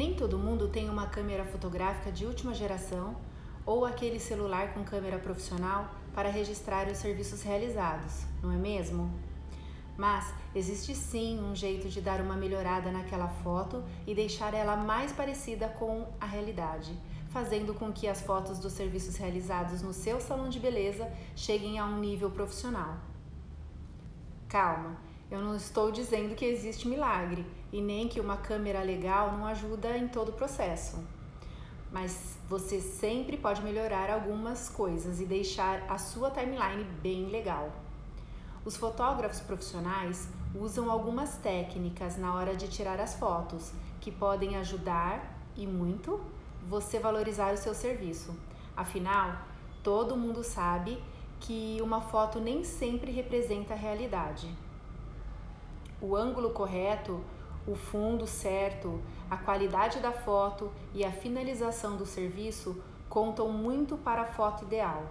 Nem todo mundo tem uma câmera fotográfica de última geração ou aquele celular com câmera profissional para registrar os serviços realizados, não é mesmo? Mas existe sim um jeito de dar uma melhorada naquela foto e deixar ela mais parecida com a realidade, fazendo com que as fotos dos serviços realizados no seu salão de beleza cheguem a um nível profissional. Calma, eu não estou dizendo que existe milagre e nem que uma câmera legal não ajuda em todo o processo. Mas você sempre pode melhorar algumas coisas e deixar a sua timeline bem legal. Os fotógrafos profissionais usam algumas técnicas na hora de tirar as fotos que podem ajudar e muito você valorizar o seu serviço. Afinal, todo mundo sabe que uma foto nem sempre representa a realidade o ângulo correto, o fundo certo, a qualidade da foto e a finalização do serviço contam muito para a foto ideal.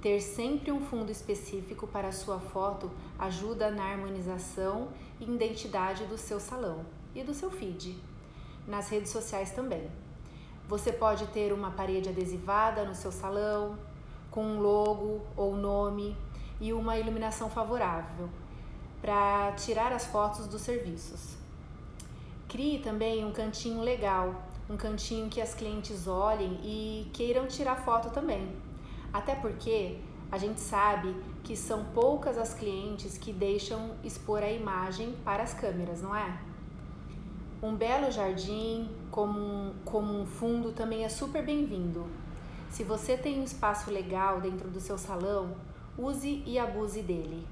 Ter sempre um fundo específico para a sua foto ajuda na harmonização e identidade do seu salão e do seu feed. Nas redes sociais também. Você pode ter uma parede adesivada no seu salão, com um logo ou nome e uma iluminação favorável, para tirar as fotos dos serviços. Crie também um cantinho legal, um cantinho que as clientes olhem e queiram tirar foto também. Até porque a gente sabe que são poucas as clientes que deixam expor a imagem para as câmeras, não é? Um belo jardim como como um fundo também é super bem-vindo. Se você tem um espaço legal dentro do seu salão, use e abuse dele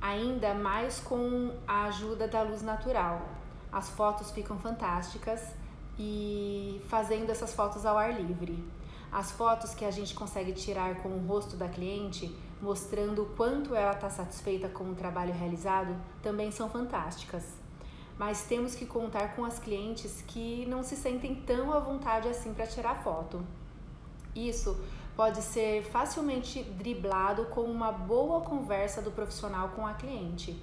ainda mais com a ajuda da luz natural. As fotos ficam fantásticas e fazendo essas fotos ao ar livre. As fotos que a gente consegue tirar com o rosto da cliente, mostrando o quanto ela está satisfeita com o trabalho realizado, também são fantásticas. Mas temos que contar com as clientes que não se sentem tão à vontade assim para tirar foto. Isso pode ser facilmente driblado com uma boa conversa do profissional com a cliente.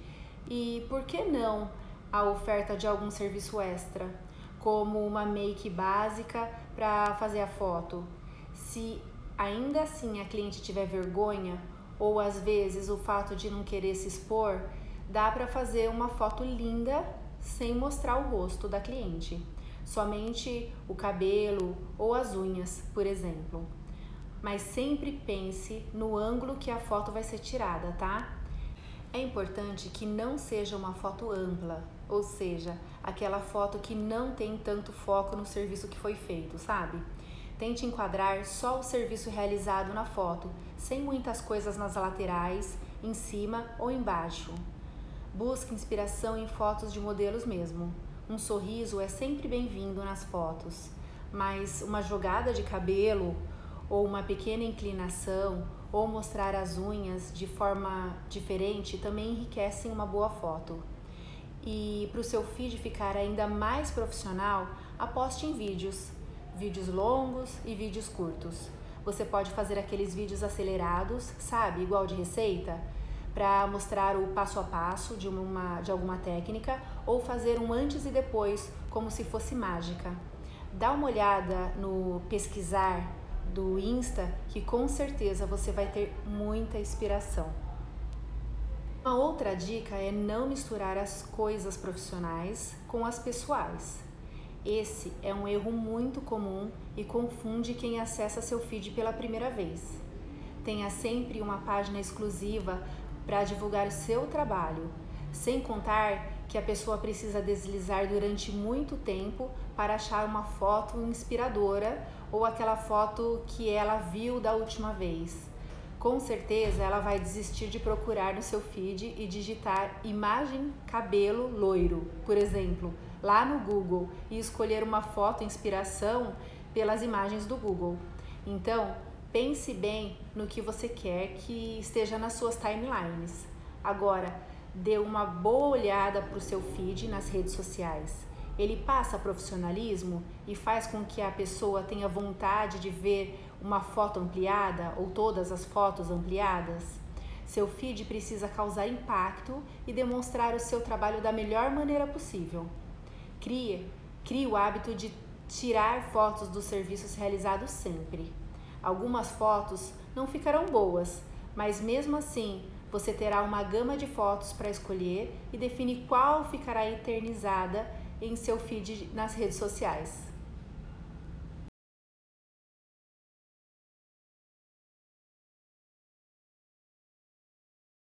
E por que não a oferta de algum serviço extra, como uma make básica para fazer a foto? Se ainda assim a cliente tiver vergonha ou às vezes o fato de não querer se expor, dá para fazer uma foto linda sem mostrar o rosto da cliente, somente o cabelo ou as unhas, por exemplo mas sempre pense no ângulo que a foto vai ser tirada, tá? É importante que não seja uma foto ampla, ou seja, aquela foto que não tem tanto foco no serviço que foi feito, sabe? Tente enquadrar só o serviço realizado na foto, sem muitas coisas nas laterais, em cima ou embaixo. Busque inspiração em fotos de modelos mesmo. Um sorriso é sempre bem-vindo nas fotos, mas uma jogada de cabelo ou uma pequena inclinação, ou mostrar as unhas de forma diferente também enriquecem uma boa foto. E para o seu feed ficar ainda mais profissional, aposte em vídeos, vídeos longos e vídeos curtos. Você pode fazer aqueles vídeos acelerados, sabe, igual de receita, para mostrar o passo a passo de, uma, de alguma técnica ou fazer um antes e depois, como se fosse mágica. Dá uma olhada no pesquisar do Insta que com certeza você vai ter muita inspiração. Uma outra dica é não misturar as coisas profissionais com as pessoais. Esse é um erro muito comum e confunde quem acessa seu feed pela primeira vez. Tenha sempre uma página exclusiva para divulgar seu trabalho, sem contar que a pessoa precisa deslizar durante muito tempo para achar uma foto inspiradora ou aquela foto que ela viu da última vez. Com certeza ela vai desistir de procurar no seu feed e digitar imagem cabelo loiro, por exemplo, lá no Google e escolher uma foto inspiração pelas imagens do Google. Então, pense bem no que você quer que esteja nas suas timelines. Agora, dê uma boa olhada para o seu feed nas redes sociais ele passa profissionalismo e faz com que a pessoa tenha vontade de ver uma foto ampliada ou todas as fotos ampliadas? Seu feed precisa causar impacto e demonstrar o seu trabalho da melhor maneira possível. Crie Crie o hábito de tirar fotos dos serviços realizados sempre. Algumas fotos não ficarão boas, mas mesmo assim você terá uma gama de fotos para escolher e definir qual ficará eternizada em seu feed nas redes sociais.